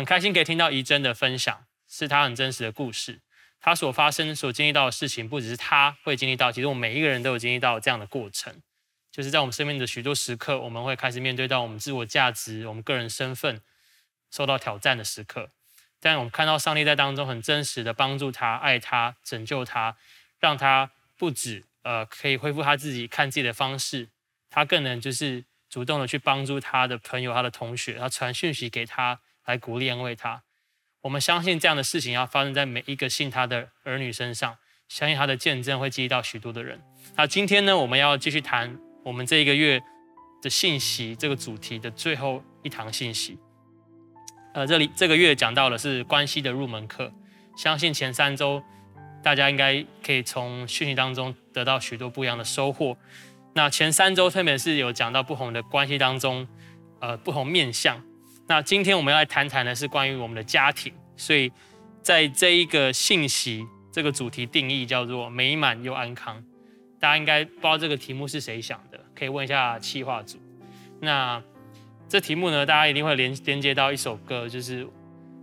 很开心可以听到怡珍的分享，是她很真实的故事。她所发生、所经历到的事情，不只是她会经历到，其实我们每一个人都有经历到这样的过程。就是在我们生命的许多时刻，我们会开始面对到我们自我价值、我们个人身份受到挑战的时刻。但我们看到上帝在当中很真实的帮助他、爱他、拯救他，让他不止呃可以恢复他自己看自己的方式，他更能就是主动的去帮助他的朋友、他的同学，他传讯息给他。来鼓励安慰他，我们相信这样的事情要发生在每一个信他的儿女身上，相信他的见证会激励到许多的人。那今天呢，我们要继续谈我们这一个月的信息这个主题的最后一堂信息。呃，这里这个月讲到的是关系的入门课，相信前三周大家应该可以从讯息当中得到许多不一样的收获。那前三周特别是有讲到不同的关系当中，呃，不同面向。那今天我们要来谈谈的是关于我们的家庭，所以在这一个信息这个主题定义叫做美满又安康。大家应该不知道这个题目是谁想的，可以问一下企划组。那这题目呢，大家一定会连连接到一首歌，就是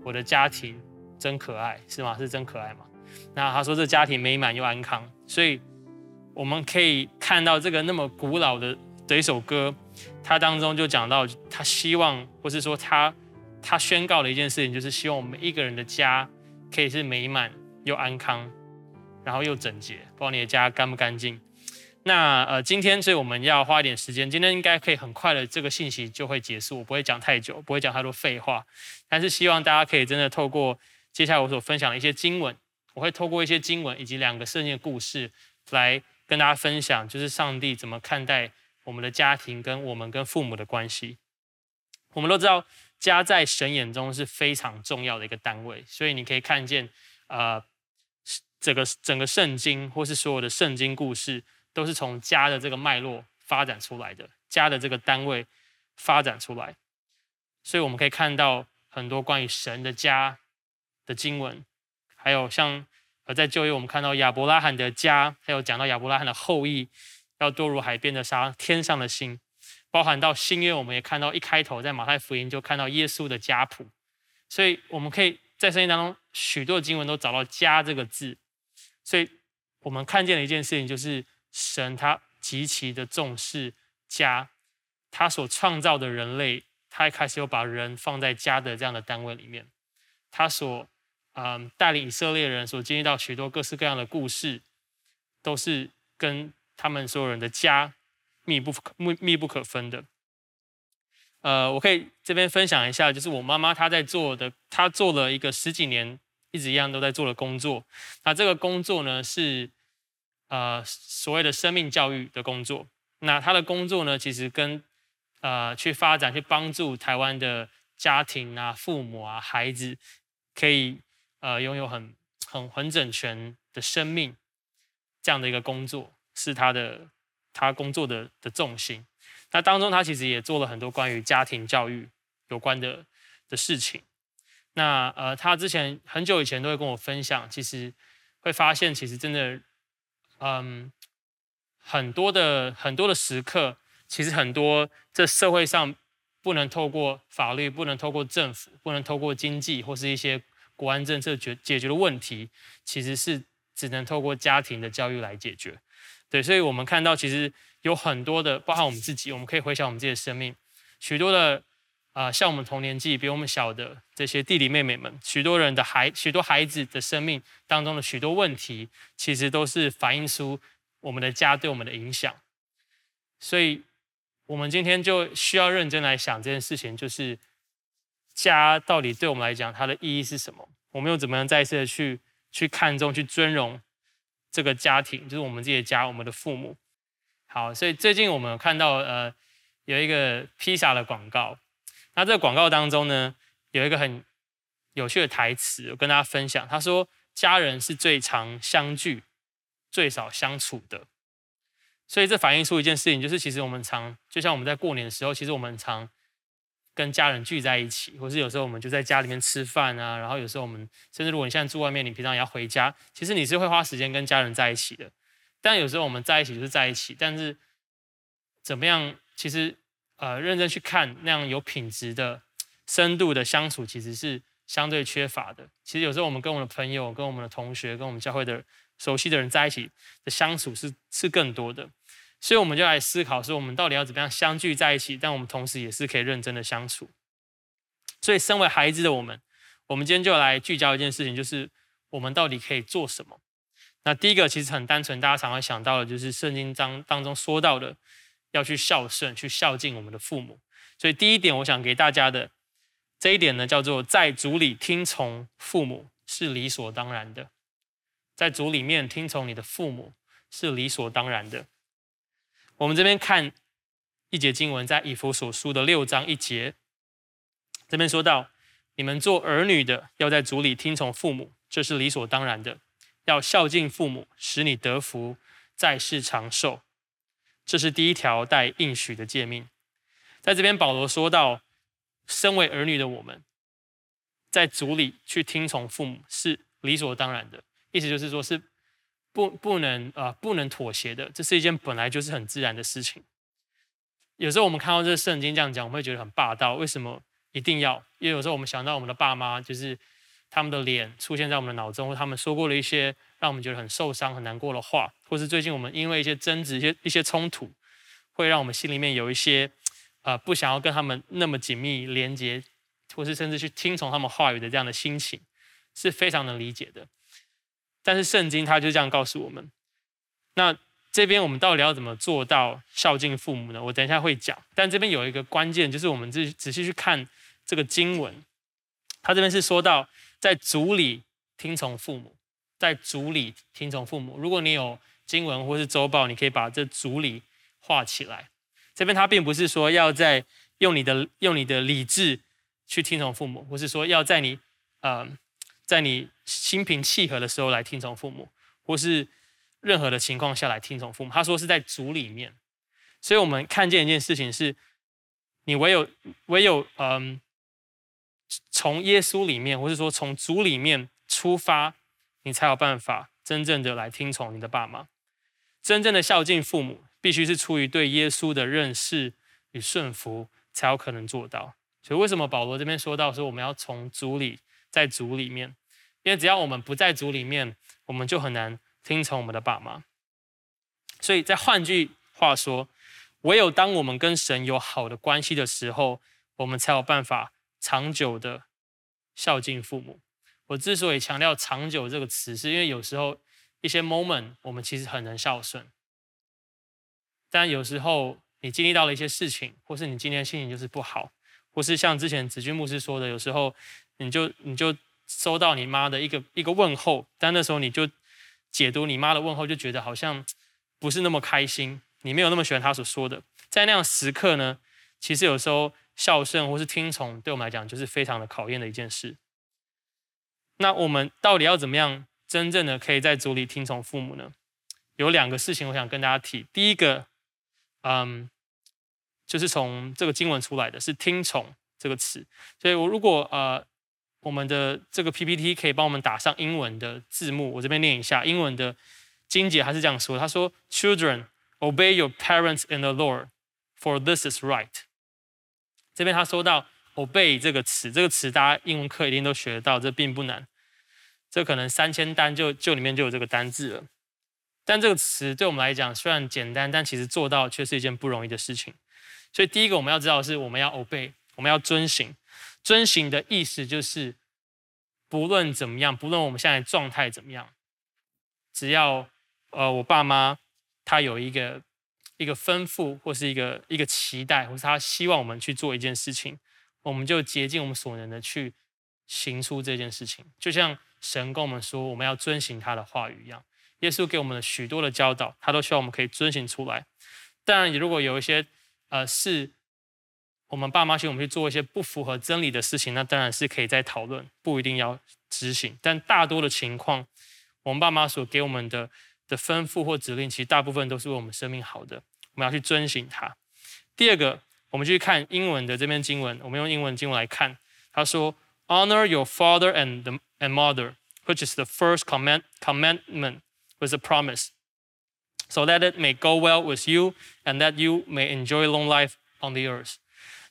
我的家庭真可爱，是吗？是真可爱吗？那他说这家庭美满又安康，所以我们可以看到这个那么古老的的一首歌。它当中就讲到，他希望，或是说他他宣告的一件事情，就是希望我们一个人的家可以是美满又安康，然后又整洁。不知道你的家干不干净？那呃，今天所以我们要花一点时间，今天应该可以很快的这个信息就会结束，我不会讲太久，不会讲太多废话，但是希望大家可以真的透过接下来我所分享的一些经文，我会透过一些经文以及两个圣经的故事来跟大家分享，就是上帝怎么看待。我们的家庭跟我们跟父母的关系，我们都知道家在神眼中是非常重要的一个单位，所以你可以看见，呃，整个整个圣经或是所有的圣经故事，都是从家的这个脉络发展出来的，家的这个单位发展出来，所以我们可以看到很多关于神的家的经文，还有像呃在旧约我们看到亚伯拉罕的家，还有讲到亚伯拉罕的后裔。要多如海边的沙，天上的星，包含到新约，我们也看到一开头在马太福音就看到耶稣的家谱，所以我们可以在圣经当中许多经文都找到“家”这个字，所以我们看见了一件事情，就是神他极其的重视家，他所创造的人类，他一开始又把人放在家的这样的单位里面，他所嗯带领以色列人所经历到许多各式各样的故事，都是跟。他们所有人的家密不可密密不可分的。呃，我可以这边分享一下，就是我妈妈她在做的，她做了一个十几年一直一样都在做的工作。那这个工作呢是呃所谓的生命教育的工作。那她的工作呢，其实跟呃去发展去帮助台湾的家庭啊、父母啊、孩子，可以呃拥有很很很整全的生命这样的一个工作。是他的他工作的的重心。那当中他其实也做了很多关于家庭教育有关的的事情。那呃，他之前很久以前都会跟我分享，其实会发现，其实真的，嗯，很多的很多的时刻，其实很多这社会上不能透过法律，不能透过政府，不能透过经济或是一些国安政策解解决的问题，其实是只能透过家庭的教育来解决。对，所以我们看到其实有很多的，包含我们自己，我们可以回想我们自己的生命，许多的啊、像我们同年纪比我们小的这些弟弟妹妹们，许多人的孩，许多孩子的生命当中的许多问题，其实都是反映出我们的家对我们的影响。所以，我们今天就需要认真来想这件事情，就是家到底对我们来讲它的意义是什么？我们又怎么样再一次的去去看重、去尊荣？这个家庭就是我们自己的家，我们的父母。好，所以最近我们看到呃有一个披萨的广告，那这个广告当中呢有一个很有趣的台词，我跟大家分享。他说：“家人是最常相聚、最少相处的。”所以这反映出一件事情，就是其实我们常就像我们在过年的时候，其实我们常。跟家人聚在一起，或是有时候我们就在家里面吃饭啊，然后有时候我们甚至如果你现在住外面，你平常也要回家，其实你是会花时间跟家人在一起的。但有时候我们在一起就是在一起，但是怎么样，其实呃认真去看那样有品质的深度的相处其实是相对缺乏的。其实有时候我们跟我们的朋友、跟我们的同学、跟我们教会的熟悉的人在一起的相处是是更多的。所以我们就来思考说，我们到底要怎么样相聚在一起，但我们同时也是可以认真的相处。所以，身为孩子的我们，我们今天就来聚焦一件事情，就是我们到底可以做什么。那第一个其实很单纯，大家常常想到的就是圣经当当中说到的，要去孝顺、去孝敬我们的父母。所以第一点，我想给大家的这一点呢，叫做在主里听从父母是理所当然的。在主里面听从你的父母是理所当然的。我们这边看一节经文，在以弗所书的六章一节，这边说到：你们做儿女的，要在主里听从父母，这是理所当然的；要孝敬父母，使你得福，在世长寿。这是第一条带应许的诫命。在这边，保罗说到，身为儿女的我们，在主里去听从父母是理所当然的，意思就是说，是。不不能啊、不能妥协的，这是一件本来就是很自然的事情。有时候我们看到这圣经这样讲，我们会觉得很霸道。为什么一定要？因为有时候我们想到我们的爸妈，就是他们的脸出现在我们的脑中，他们说过了一些让我们觉得很受伤、很难过的话，或是最近我们因为一些争执、一些一些冲突，会让我们心里面有一些呃不想要跟他们那么紧密连接，或是甚至去听从他们话语的这样的心情，是非常能理解的。但是圣经它就这样告诉我们，那这边我们到底要怎么做到孝敬父母呢？我等一下会讲。但这边有一个关键，就是我们仔仔细去看这个经文，它这边是说到在主里听从父母，在主里听从父母。如果你有经文或是周报，你可以把这主里画起来。这边它并不是说要在用你的用你的理智去听从父母，或是说要在你呃。在你心平气和的时候来听从父母，或是任何的情况下来听从父母。他说是在主里面，所以我们看见一件事情是，你唯有唯有嗯，从耶稣里面，或是说从主里面出发，你才有办法真正的来听从你的爸妈。真正的孝敬父母，必须是出于对耶稣的认识与顺服，才有可能做到。所以为什么保罗这边说到说我们要从主里？在主里面，因为只要我们不在主里面，我们就很难听从我们的爸妈。所以，再换句话说，唯有当我们跟神有好的关系的时候，我们才有办法长久的孝敬父母。我之所以强调“长久”这个词，是因为有时候一些 moment 我们其实很能孝顺，但有时候你经历到了一些事情，或是你今天心情就是不好，或是像之前子君牧师说的，有时候。你就你就收到你妈的一个一个问候，但那时候你就解读你妈的问候，就觉得好像不是那么开心，你没有那么喜欢她所说的。在那样时刻呢，其实有时候孝顺或是听从，对我们来讲就是非常的考验的一件事。那我们到底要怎么样真正的可以在主里听从父母呢？有两个事情我想跟大家提。第一个，嗯，就是从这个经文出来的是听从这个词，所以我如果呃。我们的这个 PPT 可以帮我们打上英文的字幕，我这边念一下英文的经节，还是这样说：他说，Children, obey your parents in the Lord, for this is right。这边他说到 obey 这个词，这个词大家英文课一定都学得到，这并不难，这可能三千单就就里面就有这个单字了。但这个词对我们来讲虽然简单，但其实做到却是一件不容易的事情。所以第一个我们要知道的是，我们要 obey，我们要遵行。遵行的意思就是，不论怎么样，不论我们现在状态怎么样，只要呃我爸妈他有一个一个吩咐，或是一个一个期待，或是他希望我们去做一件事情，我们就竭尽我们所能的去行出这件事情。就像神跟我们说，我们要遵行他的话语一样。耶稣给我们的许多的教导，他都希望我们可以遵行出来。当然，如果有一些呃是。我们爸妈请我们去做一些不符合真理的事情，那当然是可以再讨论，不一定要执行。但大多的情况，我们爸妈所给我们的的吩咐或指令，其实大部分都是为我们生命好的，我们要去遵行它。第二个，我们去看英文的这篇经文，我们用英文经文来看，他说：“Honor your father and the and mother, which is the first command commandment with a promise, so that it may go well with you and that you may enjoy long life on the earth.”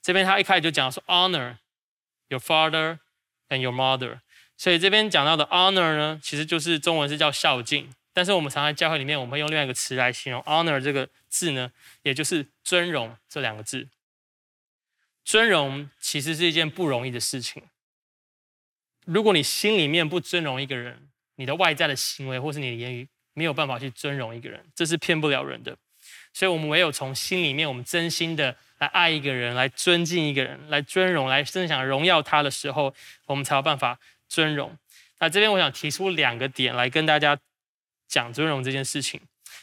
这边他一开始就讲说 honor，your father and your mother。所以这边讲到的 honor 呢，其实就是中文是叫孝敬，但是我们常在教会里面，我们会用另外一个词来形容 honor 这个字呢，也就是尊荣这两个字。尊荣其实是一件不容易的事情。如果你心里面不尊荣一个人，你的外在的行为或是你的言语没有办法去尊荣一个人，这是骗不了人的。所以，我们唯有从心里面，我们真心的来爱一个人，来尊敬一个人，来尊荣，来真想荣耀他的时候，我们才有办法。尊荣，那这边我想提出两个点来跟大家讲尊荣这件事情。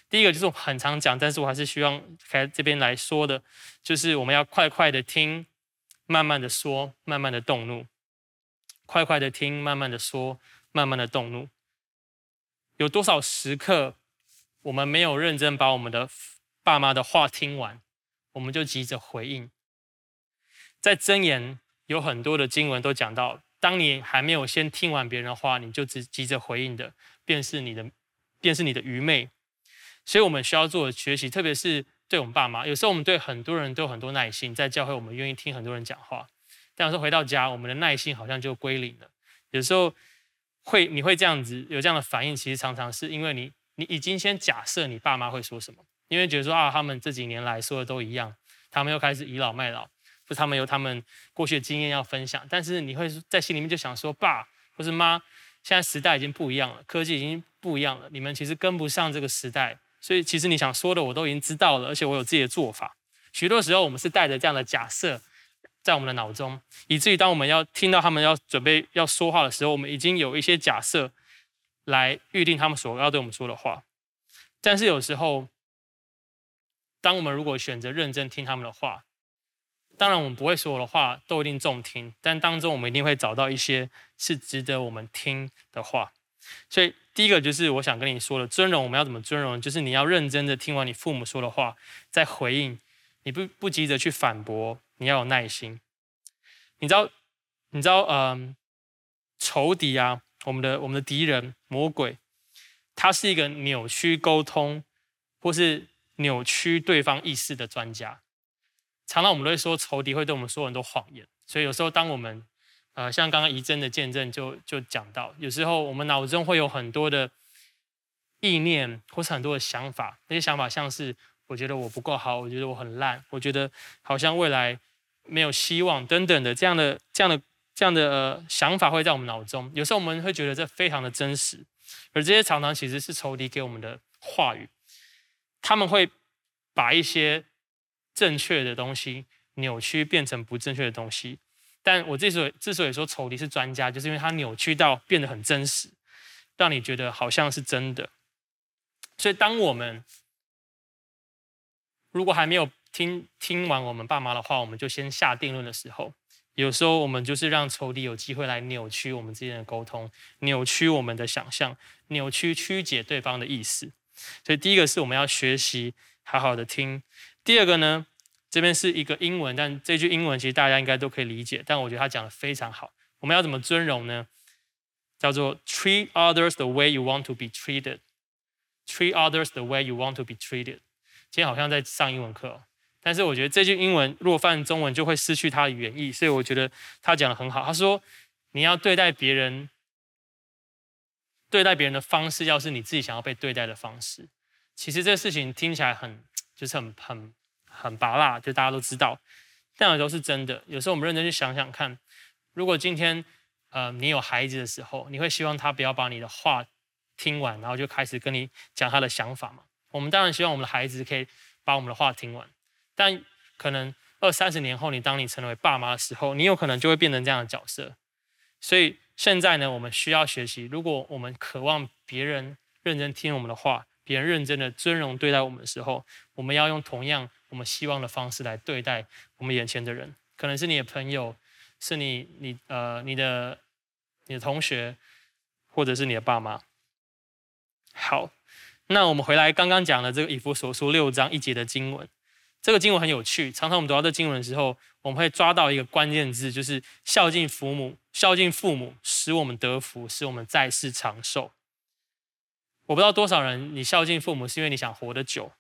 第一个就是我很常讲，但是我还是希望在这边来说的，就是我们要快快的听，慢慢的说，慢慢的动怒。快快的听，慢慢的说，慢慢的动怒。有多少时刻，我们没有认真把我们的爸妈的话听完，我们就急着回应？在箴言有很多的经文都讲到。当你还没有先听完别人的话，你就只急着回应的，便是你的，便是你的愚昧。所以，我们需要做的学习，特别是对我们爸妈。有时候，我们对很多人都有很多耐心，在教会，我们愿意听很多人讲话。但有时候回到家，我们的耐心好像就归零了。有时候会，你会这样子有这样的反应，其实常常是因为你，你已经先假设你爸妈会说什么，因为觉得说啊，他们这几年来说的都一样，他们又开始倚老卖老。不是他们有他们过去的经验要分享，但是你会在心里面就想说，爸或是妈，现在时代已经不一样了，科技已经不一样了，你们其实跟不上这个时代，所以其实你想说的我都已经知道了，而且我有自己的做法。许多时候我们是带着这样的假设在我们的脑中，以至于当我们要听到他们要准备要说话的时候，我们已经有一些假设来预定他们所要对我们说的话。但是有时候，当我们如果选择认真听他们的话，当然，我们不会所有的话都一定中听，但当中我们一定会找到一些是值得我们听的话。所以，第一个就是我想跟你说的，尊荣我们要怎么尊荣？就是你要认真的听完你父母说的话，再回应。你不不急着去反驳，你要有耐心。你知道，你知道，嗯、仇敌啊，我们的我们的敌人魔鬼，他是一个扭曲沟通或是扭曲对方意识的专家。常常我们都会说仇敌会对我们说很多谎言，所以有时候当我们，呃，像刚刚怡珍的见证就就讲到，有时候我们脑中会有很多的意念或是很多的想法，那些想法像是我觉得我不够好，我觉得我很烂，我觉得好像未来没有希望等等的这样的这样的这样的呃想法会在我们脑中，有时候我们会觉得这非常的真实，而这些常常其实是仇敌给我们的话语，他们会把一些。正确的东西扭曲变成不正确的东西，但我之所以之所以说仇敌是专家，就是因为他扭曲到变得很真实，让你觉得好像是真的。所以，当我们如果还没有听听完我们爸妈的话，我们就先下定论的时候，有时候我们就是让仇敌有机会来扭曲我们之间的沟通，扭曲我们的想象，扭曲曲解对方的意思。所以，第一个是我们要学习好好的听。第二个呢，这边是一个英文，但这句英文其实大家应该都可以理解。但我觉得他讲得非常好。我们要怎么尊荣呢？叫做 treat others the way you want to be treated。treat others the way you want to be treated。今天好像在上英文课，但是我觉得这句英文如果翻成中文就会失去它的原意，所以我觉得他讲得很好。他说你要对待别人，对待别人的方式要是你自己想要被对待的方式。其实这个事情听起来很。就是很很很拔辣，就大家都知道，但有时候是真的。有时候我们认真去想想看，如果今天呃你有孩子的时候，你会希望他不要把你的话听完，然后就开始跟你讲他的想法嘛？我们当然希望我们的孩子可以把我们的话听完，但可能二三十年后，你当你成为爸妈的时候，你有可能就会变成这样的角色。所以现在呢，我们需要学习，如果我们渴望别人认真听我们的话。别人认真的尊荣对待我们的时候，我们要用同样我们希望的方式来对待我们眼前的人，可能是你的朋友，是你你呃你的你的同学，或者是你的爸妈。好，那我们回来刚刚讲的这个以弗所书六章一节的经文，这个经文很有趣。常常我们读到这经文的时候，我们会抓到一个关键字，就是孝敬父母，孝敬父母使我们得福，使我们在世长寿。我不知道多少人，你孝敬父母是因为你想活得久，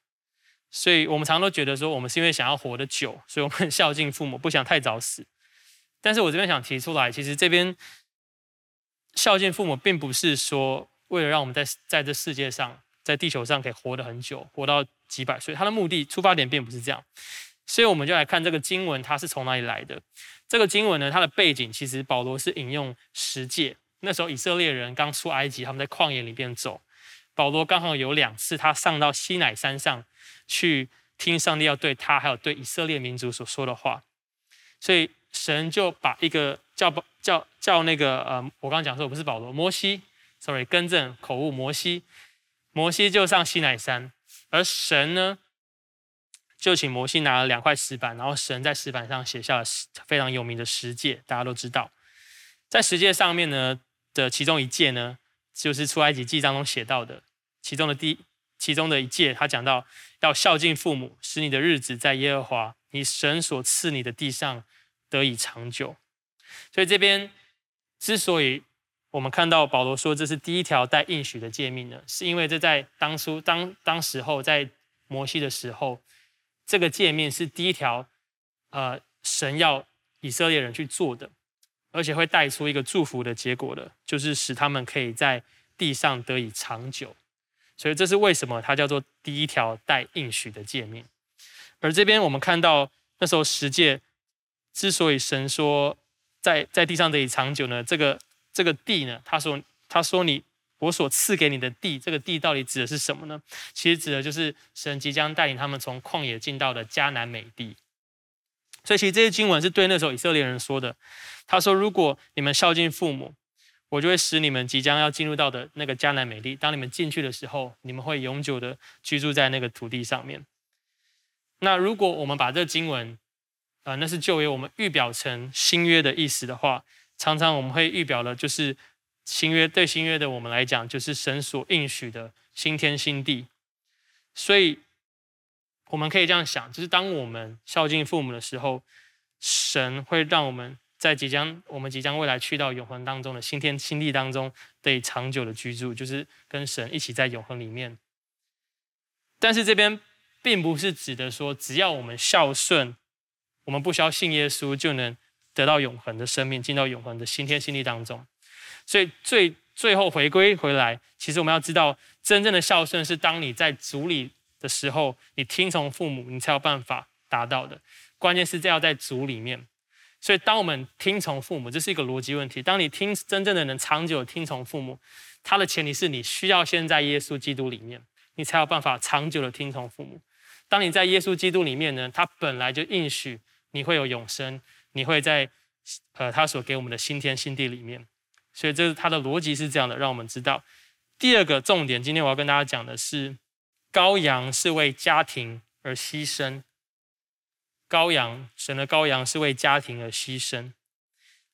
所以我们常都觉得说，我们是因为想要活得久，所以我们孝敬父母，不想太早死。但是我这边想提出来，其实这边孝敬父母，并不是说为了让我们在在这世界上，在地球上可以活得很久，活到几百岁。他的目的出发点并不是这样，所以我们就来看这个经文，它是从哪里来的？这个经文呢，它的背景其实保罗是引用十诫。那时候以色列人刚出埃及，他们在旷野里边走，保罗刚好有两次他上到西乃山上去听上帝要对他还有对以色列民族所说的话，所以。神就把一个叫叫叫那个呃，我刚刚讲说不是保罗，摩西，sorry，更正口误，摩西，摩西就上西乃山，而神呢，就请摩西拿了两块石板，然后神在石板上写下了非常有名的十诫，大家都知道，在十诫上面呢的其中一诫呢，就是出埃及记当中写到的，其中的第其中的一诫，他讲到要孝敬父母，使你的日子在耶和华你神所赐你的地上。得以长久，所以这边之所以我们看到保罗说这是第一条带应许的诫命呢，是因为这在当初当当时候在摩西的时候，这个诫命是第一条，呃，神要以色列人去做的，而且会带出一个祝福的结果的，就是使他们可以在地上得以长久。所以这是为什么它叫做第一条带应许的诫命。而这边我们看到那时候十诫。之所以神说在在地上得以长久呢，这个这个地呢，他说他说你我所赐给你的地，这个地到底指的是什么呢？其实指的就是神即将带领他们从旷野进到的迦南美地。所以其实这些经文是对那时候以色列人说的。他说：如果你们孝敬父母，我就会使你们即将要进入到的那个迦南美地。当你们进去的时候，你们会永久的居住在那个土地上面。那如果我们把这个经文，呃，那是旧约，我们预表成新约的意思的话，常常我们会预表的，就是新约对新约的我们来讲，就是神所应许的新天新地。所以我们可以这样想，就是当我们孝敬父母的时候，神会让我们在即将我们即将未来去到永恒当中的新天新地当中，得以长久的居住，就是跟神一起在永恒里面。但是这边并不是指的说，只要我们孝顺。我们不需要信耶稣就能得到永恒的生命，进到永恒的新天新地当中。所以最最后回归回来，其实我们要知道，真正的孝顺是当你在主里的时候，你听从父母，你才有办法达到的。关键是这要在主里面。所以当我们听从父母，这是一个逻辑问题。当你听真正的能长久听从父母，它的前提是你需要先在耶稣基督里面，你才有办法长久的听从父母。当你在耶稣基督里面呢，他本来就应许。你会有永生，你会在呃他所给我们的新天新地里面，所以这是他的逻辑是这样的，让我们知道。第二个重点，今天我要跟大家讲的是，羔羊是为家庭而牺牲，羔羊，神的羔羊是为家庭而牺牲，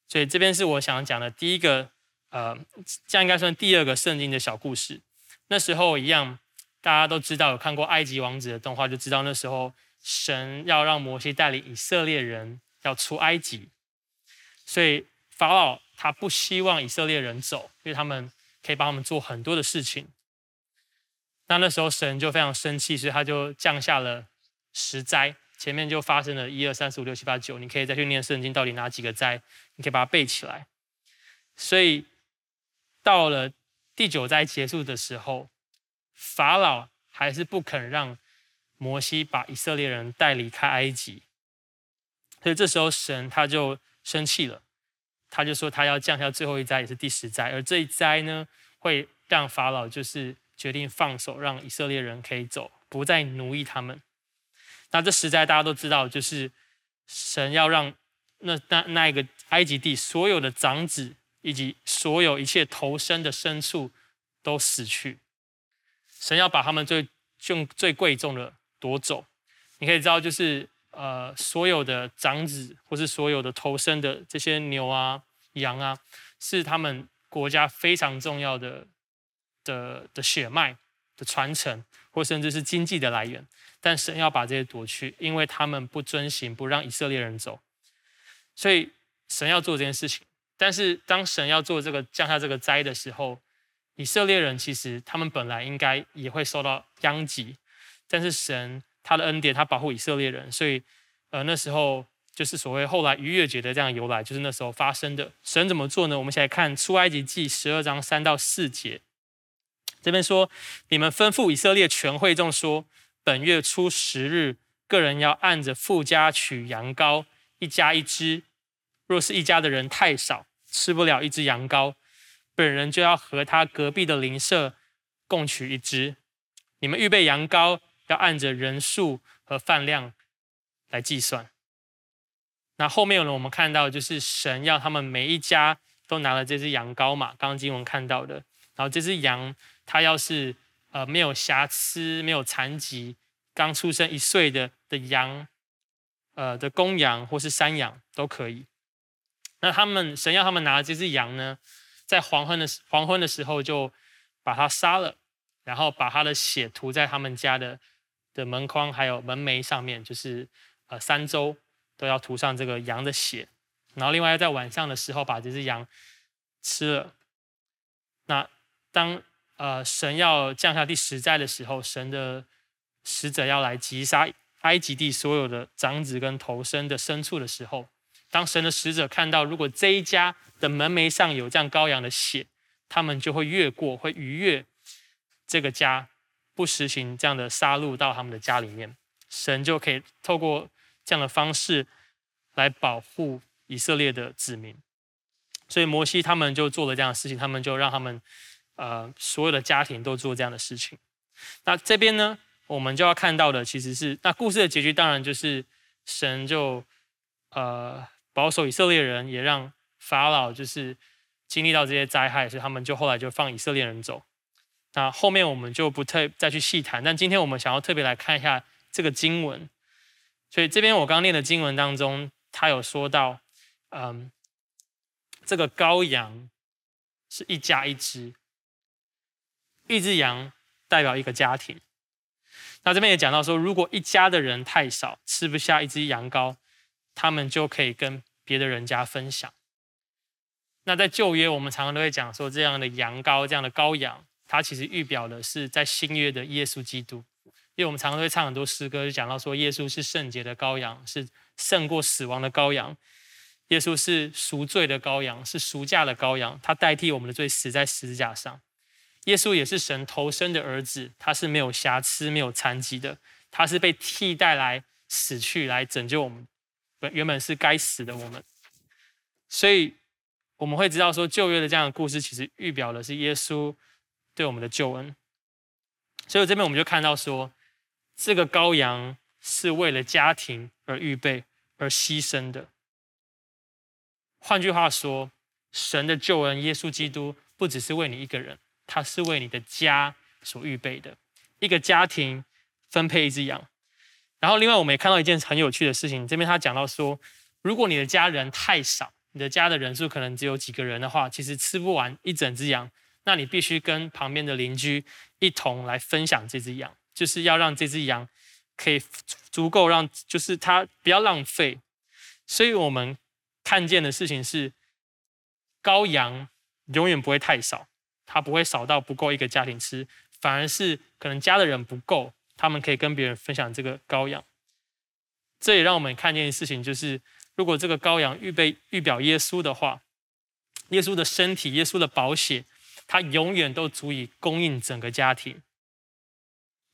所以这边是我想讲的第一个，呃，这样应该算第二个圣经的小故事。那时候一样，大家都知道有看过埃及王子的动画，就知道那时候。神要让摩西带领以色列人要出埃及，所以法老他不希望以色列人走，因为他们可以帮他们做很多的事情。那那时候神就非常生气，所以他就降下了十灾，前面就发生了一二三四五六七八九，你可以再去念圣经，到底哪几个灾，你可以把它背起来。所以到了第九灾结束的时候，法老还是不肯让。摩西把以色列人带离开埃及，所以这时候神他就生气了，他就说他要降下最后一灾，也是第十灾，而这一灾呢，会让法老就是决定放手，让以色列人可以走，不再奴役他们。那这十灾大家都知道，就是神要让那那那一个埃及地所有的长子以及所有一切头生的牲畜都死去，神要把他们最用最贵重的。夺走，你可以知道，就是呃，所有的长子或是所有的头生的这些牛啊、羊啊，是他们国家非常重要的的的血脉的传承，或甚至是经济的来源。但神要把这些夺去，因为他们不遵行，不让以色列人走，所以神要做这件事情。但是当神要做这个降下这个灾的时候，以色列人其实他们本来应该也会受到殃及。但是神他的恩典，他保护以色列人，所以呃那时候就是所谓后来逾越节的这样由来，就是那时候发生的。神怎么做呢？我们一起来看出埃及记十二章三到四节。这边说：你们吩咐以色列全会众说，本月初十日，个人要按着父家取羊羔，一家一只。若是一家的人太少，吃不了一只羊羔，本人就要和他隔壁的邻舍共取一只。你们预备羊羔，要按着人数和饭量来计算。那后面呢，我们看到就是神要他们每一家都拿了这只羊羔嘛，刚刚经文看到的。然后这只羊，它要是呃没有瑕疵、没有残疾，刚出生一岁的的羊，呃的公羊或是山羊都可以。那他们神要他们拿这只羊呢，在黄昏的黄昏的时候就把它杀了，然后把它的血涂在他们家的的门框还有门楣上面，就是呃三周都要涂上这个羊的血。然后另外要在晚上的时候把这只羊吃了。那当呃神要降下第十灾的时候，神的使者要来击杀埃及地所有的长子跟头生的牲畜的时候，当神的使者看到如果这一家的门楣上有这样羔羊的血，他们就会越过，会逾越这个家，不实行这样的杀戮到他们的家里面，神就可以透过这样的方式来保护以色列的子民。所以摩西他们就做了这样的事情，他们就让他们。呃，所有的家庭都做这样的事情。那这边呢，我们就要看到的其实是，那故事的结局当然就是神就呃保守以色列人，也让法老就是经历到这些灾害，所以他们就后来就放以色列人走。那后面我们就不特再去细谈，但今天我们想要特别来看一下这个经文。所以这边我刚念的经文当中，他有说到，嗯，这个羔羊是一家一只。一只羊代表一个家庭，那这边也讲到说，如果一家的人太少，吃不下一只羊羔，他们就可以跟别的人家分享。那在旧约，我们常常都会讲说，这样的羊羔，这样的羔羊，它其实预表的是在新约的耶稣基督。因为我们常常会唱很多诗歌，就讲到说，耶稣是圣洁的羔羊，是胜过死亡的羔羊。耶稣是赎罪的羔羊，是赎价的羔羊，他代替我们的罪死在十字架上。耶稣也是神头生的儿子，他是没有瑕疵、没有残疾的，他是被替代来死去，来拯救我们。本原本是该死的我们，所以我们会知道说，旧约的这样的故事，其实预表的是耶稣对我们的救恩。所以这边我们就看到说，这个羔羊是为了家庭而预备而牺牲的。换句话说，神的救恩，耶稣基督不只是为你一个人。他是为你的家所预备的，一个家庭分配一只羊。然后，另外我们也看到一件很有趣的事情，这边他讲到说，如果你的家人太少，你的家的人数可能只有几个人的话，其实吃不完一整只羊，那你必须跟旁边的邻居一同来分享这只羊，就是要让这只羊可以足够让，就是它不要浪费。所以我们看见的事情是，羔羊永远不会太少。它不会少到不够一个家庭吃，反而是可能家的人不够，他们可以跟别人分享这个羔羊。这也让我们看见的事情就是，如果这个羔羊预备预表耶稣的话，耶稣的身体、耶稣的宝血，他永远都足以供应整个家庭。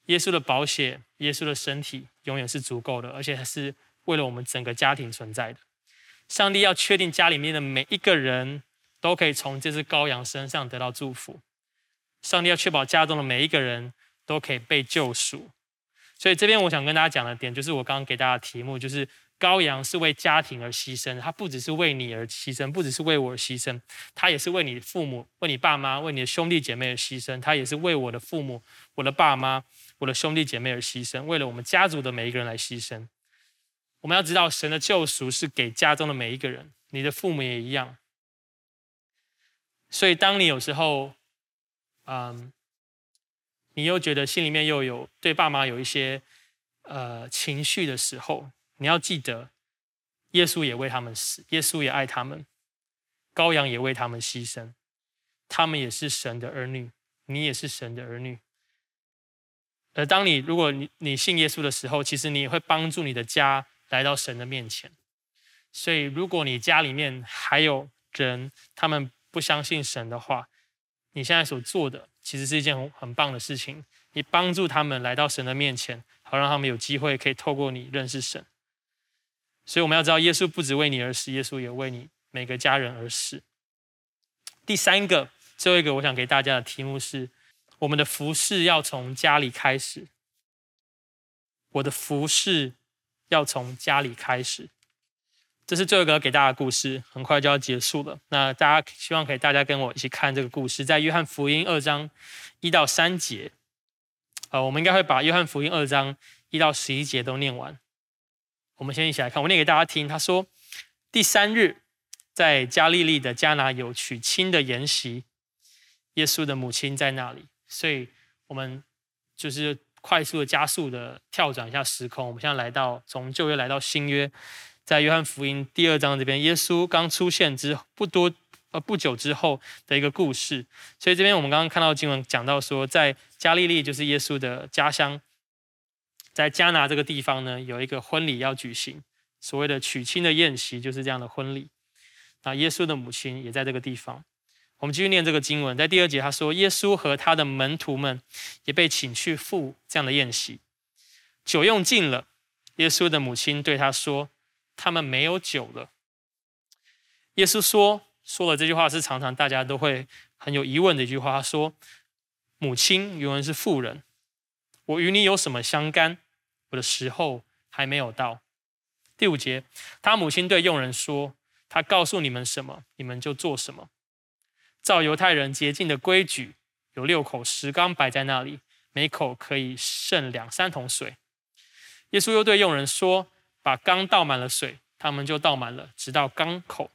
耶稣的保险、耶稣的身体永远是足够的，而且是为了我们整个家庭存在的。上帝要确定家里面的每一个人。都可以从这只羔羊身上得到祝福。上帝要确保家中的每一个人都可以被救赎。所以这边我想跟大家讲的点，就是我刚刚给大家的题目，就是羔羊是为家庭而牺牲。他不只是为你而牺牲，不只是为我而牺牲，他也是为你父母、为你爸妈、为你的兄弟姐妹而牺牲。他也是为我的父母、我的爸妈、我的兄弟姐妹而牺牲，为了我们家族的每一个人来牺牲。我们要知道，神的救赎是给家中的每一个人，你的父母也一样。所以，当你有时候，嗯，你又觉得心里面又有对爸妈有一些呃情绪的时候，你要记得，耶稣也为他们死，耶稣也爱他们，羔羊也为他们牺牲，他们也是神的儿女，你也是神的儿女。而当你如果你你信耶稣的时候，其实你也会帮助你的家来到神的面前。所以如果你家里面还有人，他们不相信神的话，你现在所做的其实是一件很很棒的事情。你帮助他们来到神的面前，好让他们有机会可以透过你认识神。所以我们要知道，耶稣不只为你而死，耶稣也为你每个家人而死。第三个，最后一个，我想给大家的题目是：我们的服饰要从家里开始。我的服饰要从家里开始。这是最后一个给大家的故事，很快就要结束了。那大家希望可以大家跟我一起看这个故事，在约翰福音二章一到三节。呃，我们应该会把约翰福音二章一到十一节都念完。我们先一起来看，我念给大家听。他说：“第三日，在加利利的迦拿有娶亲的筵席，耶稣的母亲在那里。”所以，我们就是快速的、加速的跳转一下时空。我们现在来到从旧约来到新约，在约翰福音第二章这边，耶稣刚出现之不多呃不久之后的一个故事。所以这边我们刚刚看到经文讲到说，在加利利就是耶稣的家乡。在加拿这个地方呢，有一个婚礼要举行，所谓的娶亲的宴席就是这样的婚礼。那耶稣的母亲也在这个地方。我们继续念这个经文，在第二节他说，耶稣和他的门徒们也被请去赴这样的宴席。酒用尽了，耶稣的母亲对他说：“他们没有酒了。”耶稣说说了这句话是常常大家都会很有疑问的一句话，他说：“母亲原文是妇人，我与你有什么相干？”我的时候还没有到。第五节，他母亲对佣人说：“他告诉你们什么，你们就做什么。照犹太人洁净的规矩，有六口石缸摆在那里，每口可以盛两三桶水。”耶稣又对佣人说：“把缸倒满了水。”他们就倒满了，直到缸口。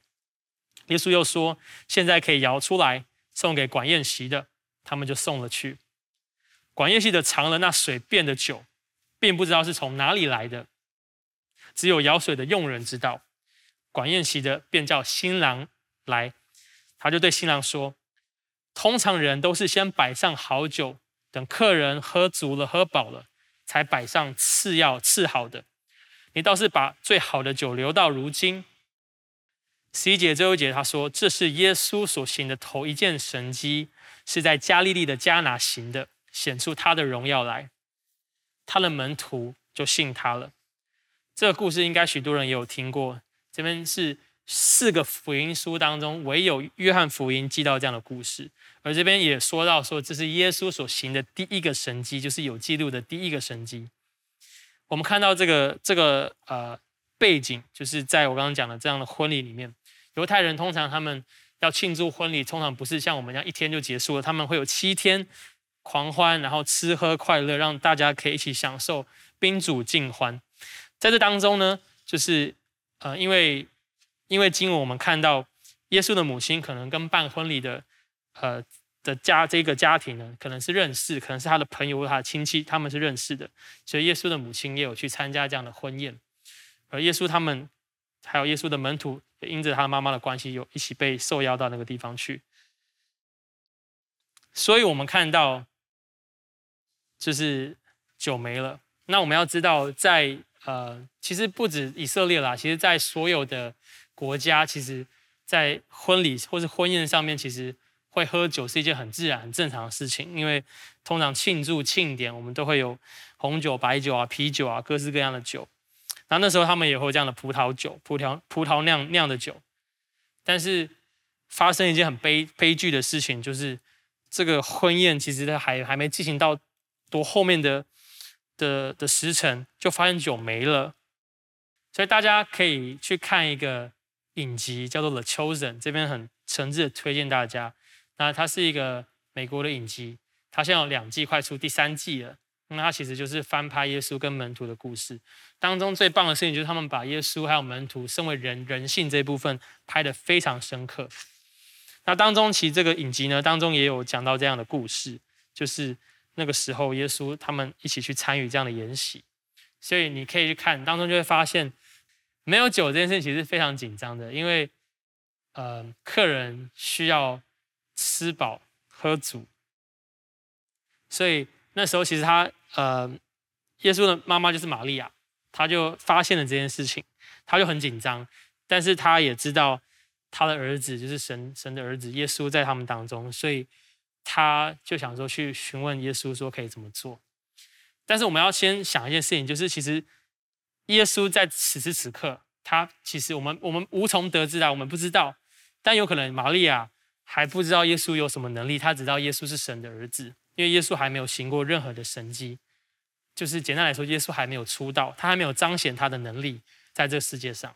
耶稣又说：“现在可以舀出来，送给管宴席的。”他们就送了去。管宴席的尝了那水变的酒。并不知道是从哪里来的，只有舀水的佣人知道。管宴席的便叫新郎来，他就对新郎说：“通常人都是先摆上好酒，等客人喝足了、喝饱了，才摆上次要、次好的。你倒是把最好的酒留到如今。”十一节最后一节他说：“这是耶稣所行的头一件神迹，是在加利利的迦拿行的，显出他的荣耀来。”他的门徒就信他了。这个故事应该许多人也有听过。这边是四个福音书当中唯有约翰福音记到这样的故事，而这边也说到说这是耶稣所行的第一个神迹，就是有记录的第一个神迹。我们看到这个这个呃背景，就是在我刚刚讲的这样的婚礼里面，犹太人通常他们要庆祝婚礼，通常不是像我们这样一天就结束了，他们会有七天。狂欢，然后吃喝快乐，让大家可以一起享受宾主尽欢。在这当中呢，就是呃，因为因为经文我们看到耶稣的母亲可能跟办婚礼的呃的家这个家庭呢，可能是认识，可能是他的朋友或他的亲戚，他们是认识的，所以耶稣的母亲也有去参加这样的婚宴。而耶稣他们还有耶稣的门徒，也因着他妈妈的关系，有一起被受邀到那个地方去。所以我们看到。就是酒没了。那我们要知道在，呃，其实不止以色列啦，其实在所有的国家，其实，在婚礼或是婚宴上面，其实会喝酒是一件很自然、很正常的事情。因为通常庆祝庆典，我们都会有红酒、白酒啊、啤酒啊，各式各样的酒。然后那时候他们也会有这样的葡萄酒、葡萄葡萄酿酿的酒。但是发生一件很悲悲剧的事情，就是这个婚宴其实还还没进行到。多后面的的的时辰，就发现酒没了，所以大家可以去看一个影集，叫做《The Chosen》，这边很诚挚的推荐大家。那它是一个美国的影集，它现在有两季，快出第三季了。那它其实就是翻拍耶稣跟门徒的故事，当中最棒的事情就是他们把耶稣还有门徒身为人人性这一部分拍得非常深刻。那当中其实这个影集呢，当中也有讲到这样的故事，就是。那个时候，耶稣他们一起去参与这样的筵席，所以你可以去看当中，就会发现没有酒这件事情其实非常紧张的，因为呃，客人需要吃饱喝足，所以那时候其实他呃，耶稣的妈妈就是玛利亚，她就发现了这件事情，她就很紧张，但是他也知道他的儿子就是神神的儿子耶稣在他们当中，所以他就想说去询问耶稣说可以怎么做。但是我们要先想一件事情，就是其实耶稣在此时此刻，他其实我们我们无从得知啊，我们不知道。但有可能玛利亚还不知道耶稣有什么能力，他只知道耶稣是神的儿子，因为耶稣还没有行过任何的神迹。就是简单来说，耶稣还没有出道，他还没有彰显他的能力在这个世界上。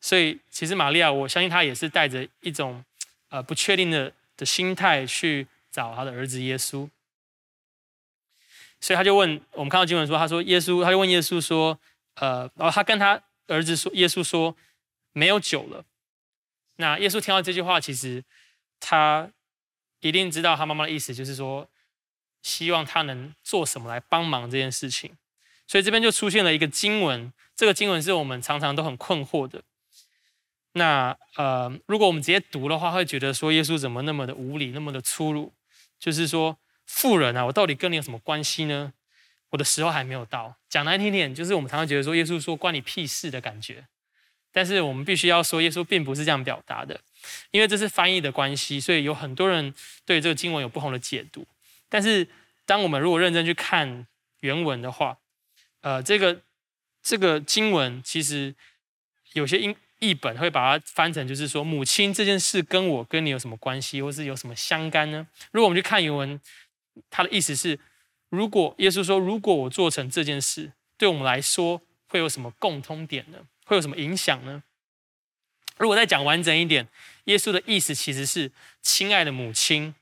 所以其实玛利亚，我相信他也是带着一种呃不确定的的心态去找他的儿子耶稣。所以他就问，我们看到经文说，他说耶稣，他就问耶稣说，呃，然后他跟他儿子说，耶稣说没有酒了。那耶稣听到这句话，其实他一定知道他妈妈的意思，就是说希望他能做什么来帮忙这件事情。所以这边就出现了一个经文，这个经文是我们常常都很困惑的。那呃，如果我们直接读的话，会觉得说耶稣怎么那么的无理，那么的粗鲁，就是说。富人啊，我到底跟你有什么关系呢？我的时候还没有到。讲难听点，就是我们常常觉得说耶稣说关你屁事的感觉。但是我们必须要说，耶稣并不是这样表达的，因为这是翻译的关系，所以有很多人对这个经文有不同的解读。但是当我们如果认真去看原文的话，呃，这个这个经文其实有些英译本会把它翻成就是说母亲这件事跟我跟你有什么关系，或是有什么相干呢？如果我们去看原文。他的意思是，如果耶稣说，如果我做成这件事，对我们来说会有什么共通点呢？会有什么影响呢？如果再讲完整一点，耶稣的意思其实是，亲爱的母亲，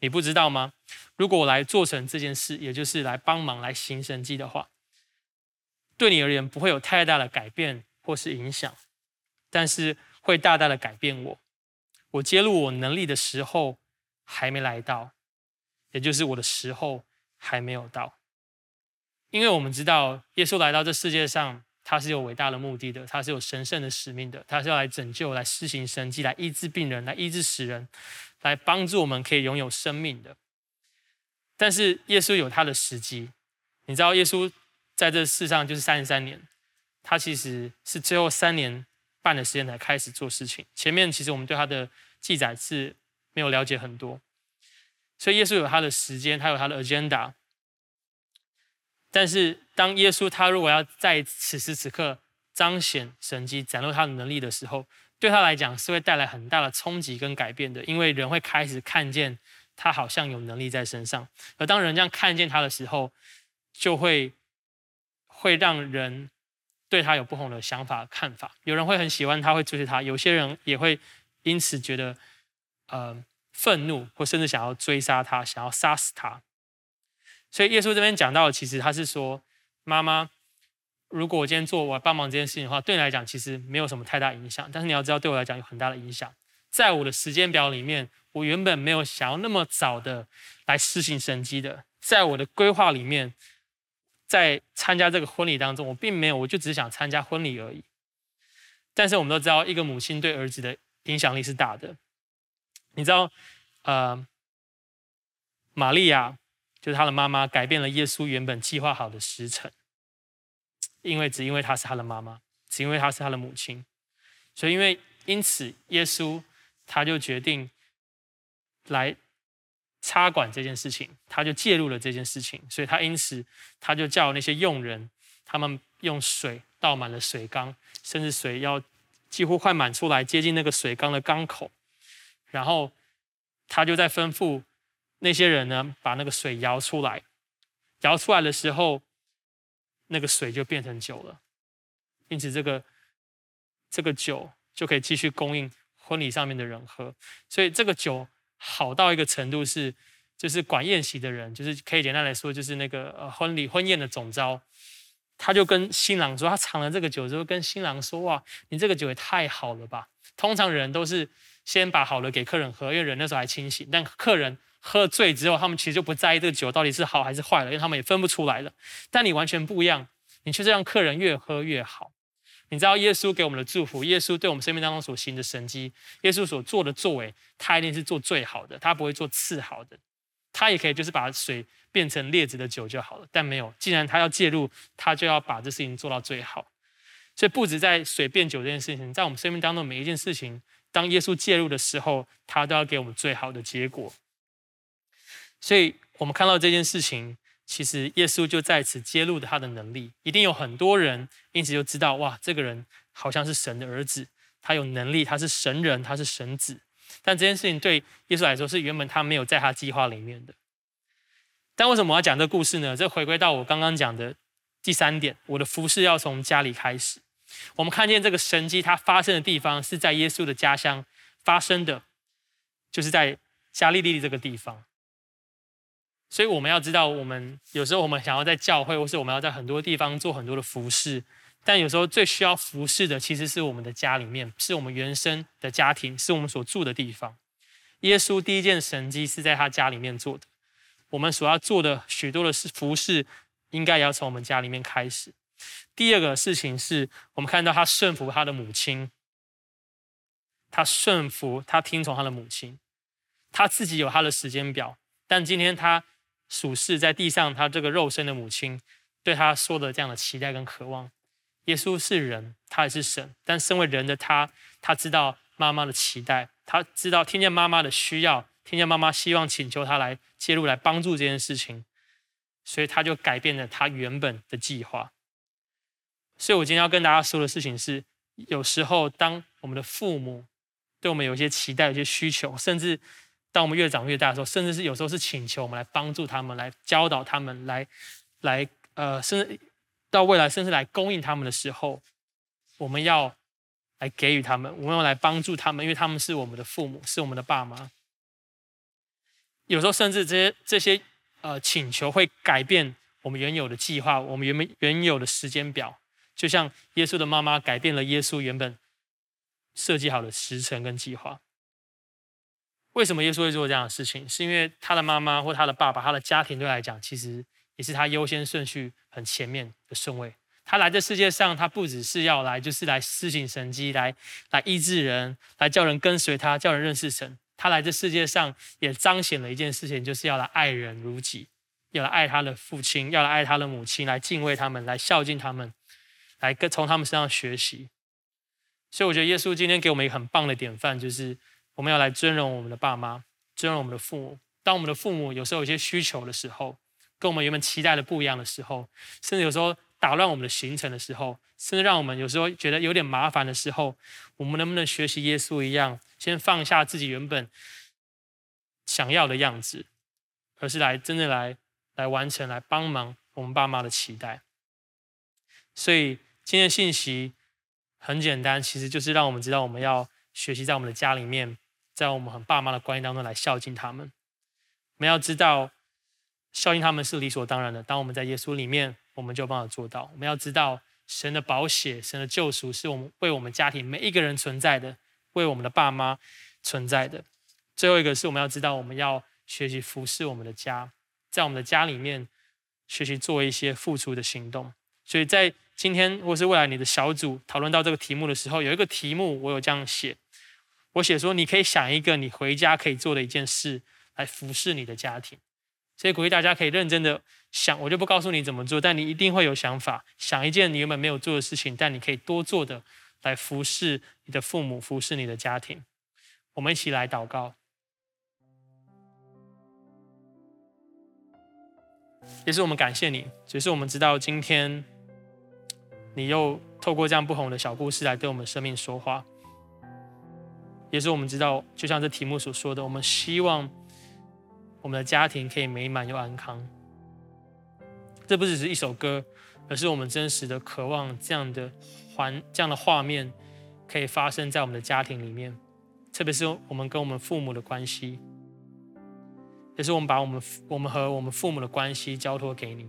你不知道吗？如果我来做成这件事，也就是来帮忙来行神迹的话，对你而言不会有太大的改变或是影响，但是会大大的改变我。我揭露我能力的时候还没来到。也就是我的时候还没有到，因为我们知道耶稣来到这世界上，他是有伟大的目的的，他是有神圣的使命的，他是要来拯救、来施行神迹、来医治病人、来医治死人、来帮助我们可以拥有生命的。但是耶稣有他的时机，你知道耶稣在这世上就是三十三年，他其实是最后三年半的时间才开始做事情，前面其实我们对他的记载是没有了解很多。所以耶稣有他的时间，他有他的 agenda。但是当耶稣他如果要在此时此刻彰显神迹、展露他的能力的时候，对他来讲是会带来很大的冲击跟改变的，因为人会开始看见他好像有能力在身上。而当人这样看见他的时候，就会会让人对他有不同的想法、看法。有人会很喜欢他，会追随他；有些人也会因此觉得，呃。愤怒，或甚至想要追杀他，想要杀死他。所以耶稣这边讲到的，其实他是说，妈妈，如果我今天做我帮忙这件事情的话，对你来讲其实没有什么太大影响。但是你要知道，对我来讲有很大的影响。在我的时间表里面，我原本没有想要那么早的来施行神迹的。在我的规划里面，在参加这个婚礼当中，我并没有，我就只想参加婚礼而已。但是我们都知道，一个母亲对儿子的影响力是大的。你知道，呃，玛利亚就是他的妈妈，改变了耶稣原本计划好的时辰，因为只因为她是他的妈妈，只因为她是他的母亲，所以因为因此耶稣他就决定来插管这件事情，他就介入了这件事情，所以他因此他就叫那些佣人，他们用水倒满了水缸，甚至水要几乎快满出来，接近那个水缸的缸口。然后他就在吩咐那些人呢，把那个水摇出来。摇出来的时候，那个水就变成酒了。因此，这个这个酒就可以继续供应婚礼上面的人喝。所以，这个酒好到一个程度是，就是管宴席的人，就是可以简单来说，就是那个呃婚礼婚宴的总召，他就跟新郎说，他尝了这个酒之后，跟新郎说：“哇，你这个酒也太好了吧！”通常人都是。先把好的给客人喝，因为人那时候还清醒。但客人喝醉之后，他们其实就不在意这个酒到底是好还是坏了，因为他们也分不出来了。但你完全不一样，你却是让客人越喝越好。你知道耶稣给我们的祝福，耶稣对我们生命当中所行的神迹，耶稣所做的作为，他一定是做最好的，他不会做次好的。他也可以就是把水变成劣质的酒就好了，但没有。既然他要介入，他就要把这事情做到最好。所以不止在水变酒这件事情，在我们生命当中每一件事情，当耶稣介入的时候，他都要给我们最好的结果。所以我们看到这件事情，其实耶稣就在此揭露了他的能力，一定有很多人因此就知道，哇，这个人好像是神的儿子，他有能力，他是神人，他是神子。但这件事情对耶稣来说是原本他没有在他计划里面的。但为什么我要讲这个故事呢？这回归到我刚刚讲的第三点，我的服事要从家里开始。我们看见这个神迹，它发生的地方是在耶稣的家乡发生的，就是在加利利这个地方。所以我们要知道，我们有时候我们想要在教会，或是我们要在很多地方做很多的服事，但有时候最需要服侍的，其实是我们的家里面，是我们原生的家庭，是我们所住的地方。耶稣第一件神迹是在他家里面做的。我们所要做的许多的事服侍，应该也要从我们家里面开始。第二个事情是我们看到他顺服他的母亲，他顺服，他听从他的母亲，他自己有他的时间表。但今天他属世在地上，他这个肉身的母亲对他说的这样的期待跟渴望。耶稣是人，他也是神，但身为人的他，他知道妈妈的期待，他知道听见妈妈的需要。听见妈妈希望请求他来介入，来帮助这件事情，所以他就改变了他原本的计划。所以我今天要跟大家说的事情是：有时候当我们的父母对我们有一些期待、有些需求，甚至当我们越长越大的时候，甚至是有时候是请求我们来帮助他们、来教导他们、来来呃，甚至到未来甚至来供应他们的时候，我们要来给予他们，我们要来帮助他们，因为他们是我们的父母，是我们的爸妈。有时候甚至这些这些呃请求会改变我们原有的计划，我们原本原有的时间表，就像耶稣的妈妈改变了耶稣原本设计好的时程跟计划。为什么耶稣会做这样的事情？是因为他的妈妈或他的爸爸，他的家庭对他来讲，其实也是他优先顺序很前面的顺位。他来这世界上，他不只是要来，就是来施行神迹，来来医治人，来叫人跟随他，叫人认识神。他来这世界上也彰显了一件事情，就是要来爱人如己，要来爱他的父亲，要来爱他的母亲，来敬畏他们，来孝敬他们，来跟从他们身上学习。所以我觉得耶稣今天给我们一个很棒的典范，就是我们要来尊荣我们的爸妈，尊荣我们的父母。当我们的父母有时候有些需求的时候，跟我们原本期待的不一样的时候，甚至有时候打乱我们的行程的时候，甚至让我们有时候觉得有点麻烦的时候，我们能不能学习耶稣一样？先放下自己原本想要的样子，而是来真的来来完成、来帮忙我们爸妈的期待。所以今天的信息很简单，其实就是让我们知道我们要学习在我们的家里面，在我们和爸妈的关系当中来孝敬他们。我们要知道孝敬他们是理所当然的。当我们在耶稣里面，我们就有办法做到。我们要知道神的宝血、神的救赎是我们为我们家庭每一个人存在的。为我们的爸妈存在的。最后一个是我们要知道，我们要学习服侍我们的家，在我们的家里面学习做一些付出的行动。所以在今天或是未来你的小组讨论到这个题目的时候，有一个题目我有这样写，我写说你可以想一个你回家可以做的一件事来服侍你的家庭。所以鼓励大家可以认真的想，我就不告诉你怎么做，但你一定会有想法，想一件你原本没有做的事情，但你可以多做的。来服侍你的父母，服侍你的家庭。我们一起来祷告。也是我们感谢你，只是我们知道今天你又透过这样不同的小故事来对我们生命说话。也是我们知道，就像这题目所说的，我们希望我们的家庭可以美满又安康。这不只是一首歌，而是我们真实的渴望这样的。环这样的画面可以发生在我们的家庭里面，特别是我们跟我们父母的关系，也是我们把我们我们和我们父母的关系交托给你。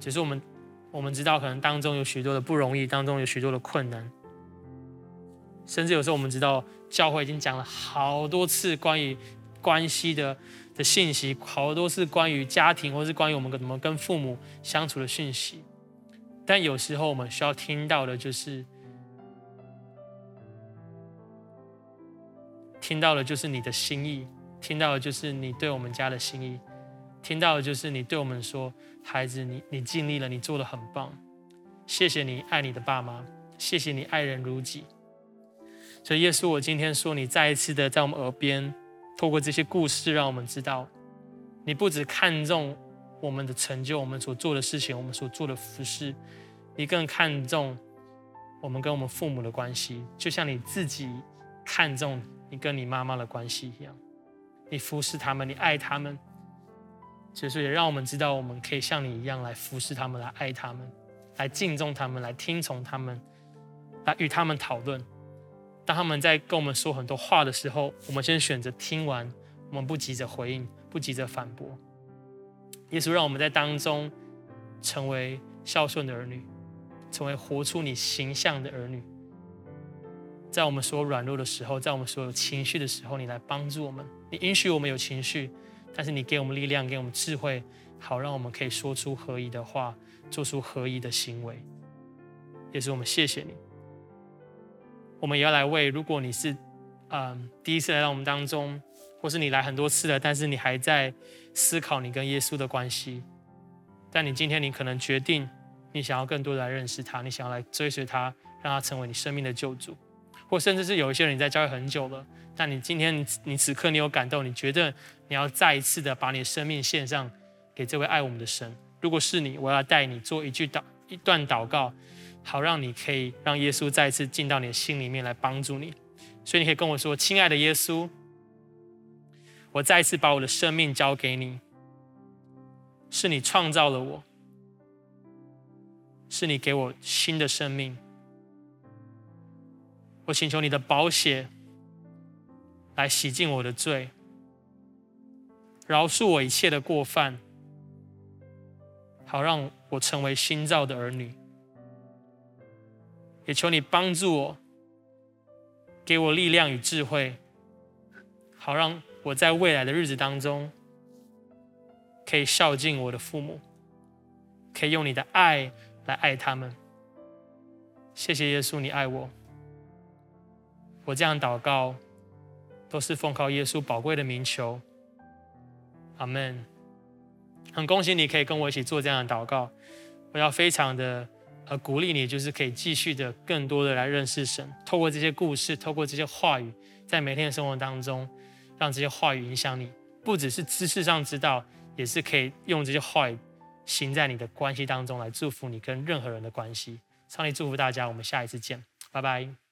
只是我们我们知道，可能当中有许多的不容易，当中有许多的困难，甚至有时候我们知道，教会已经讲了好多次关于关系的的信息，好多次关于家庭或是关于我们怎么跟父母相处的讯息。但有时候我们需要听到的，就是听到的，就是你的心意；听到的，就是你对我们家的心意；听到的，就是你对我们说：“孩子，你你尽力了，你做的很棒。”谢谢你爱你的爸妈，谢谢你爱人如己。所以耶稣，我今天说你再一次的在我们耳边，透过这些故事，让我们知道，你不只看重我们的成就，我们所做的事情，我们所做的服事，你更看重我们跟我们父母的关系，就像你自己看重你跟你妈妈的关系一样，你服侍他们，你爱他们，所以也让我们知道，我们可以像你一样来服侍他们，来爱他们，来敬重他们，来听从他们，来与他们讨论。当他们在跟我们说很多话的时候，我们先选择听完，我们不急着回应，不急着反驳。耶稣让我们在当中成为孝顺的儿女，成为活出你形象的儿女。在我们所有软弱的时候，在我们所有情绪的时候，你来帮助我们。你允许我们有情绪，但是你给我们力量，给我们智慧，好让我们可以说出合宜的话，做出合宜的行为。也是我们谢谢你。我们也要来为，如果你是，嗯，第一次来到我们当中，或是你来很多次了，但是你还在思考你跟耶稣的关系，但你今天你可能决定，你想要更多的来认识他，你想要来追随他，让他成为你生命的救主，或甚至是有一些人你在教会很久了，但你今天你你此刻你有感动，你觉得你要再一次的把你生命献上给这位爱我们的神。如果是你，我要带你做一句祷一段祷告。好，让你可以让耶稣再次进到你的心里面来帮助你，所以你可以跟我说：“亲爱的耶稣，我再一次把我的生命交给你，是你创造了我，是你给我新的生命。我请求你的宝血来洗净我的罪，饶恕我一切的过犯，好让我成为新造的儿女。”也求你帮助我，给我力量与智慧，好让我在未来的日子当中，可以孝敬我的父母，可以用你的爱来爱他们。谢谢耶稣，你爱我。我这样祷告，都是奉靠耶稣宝贵的名求。阿门。很恭喜你可以跟我一起做这样的祷告，我要非常的。而鼓励你，就是可以继续的更多的来认识神，透过这些故事，透过这些话语，在每天的生活当中，让这些话语影响你，不只是知识上知道，也是可以用这些话语行在你的关系当中来祝福你跟任何人的关系。上帝祝福大家，我们下一次见，拜拜。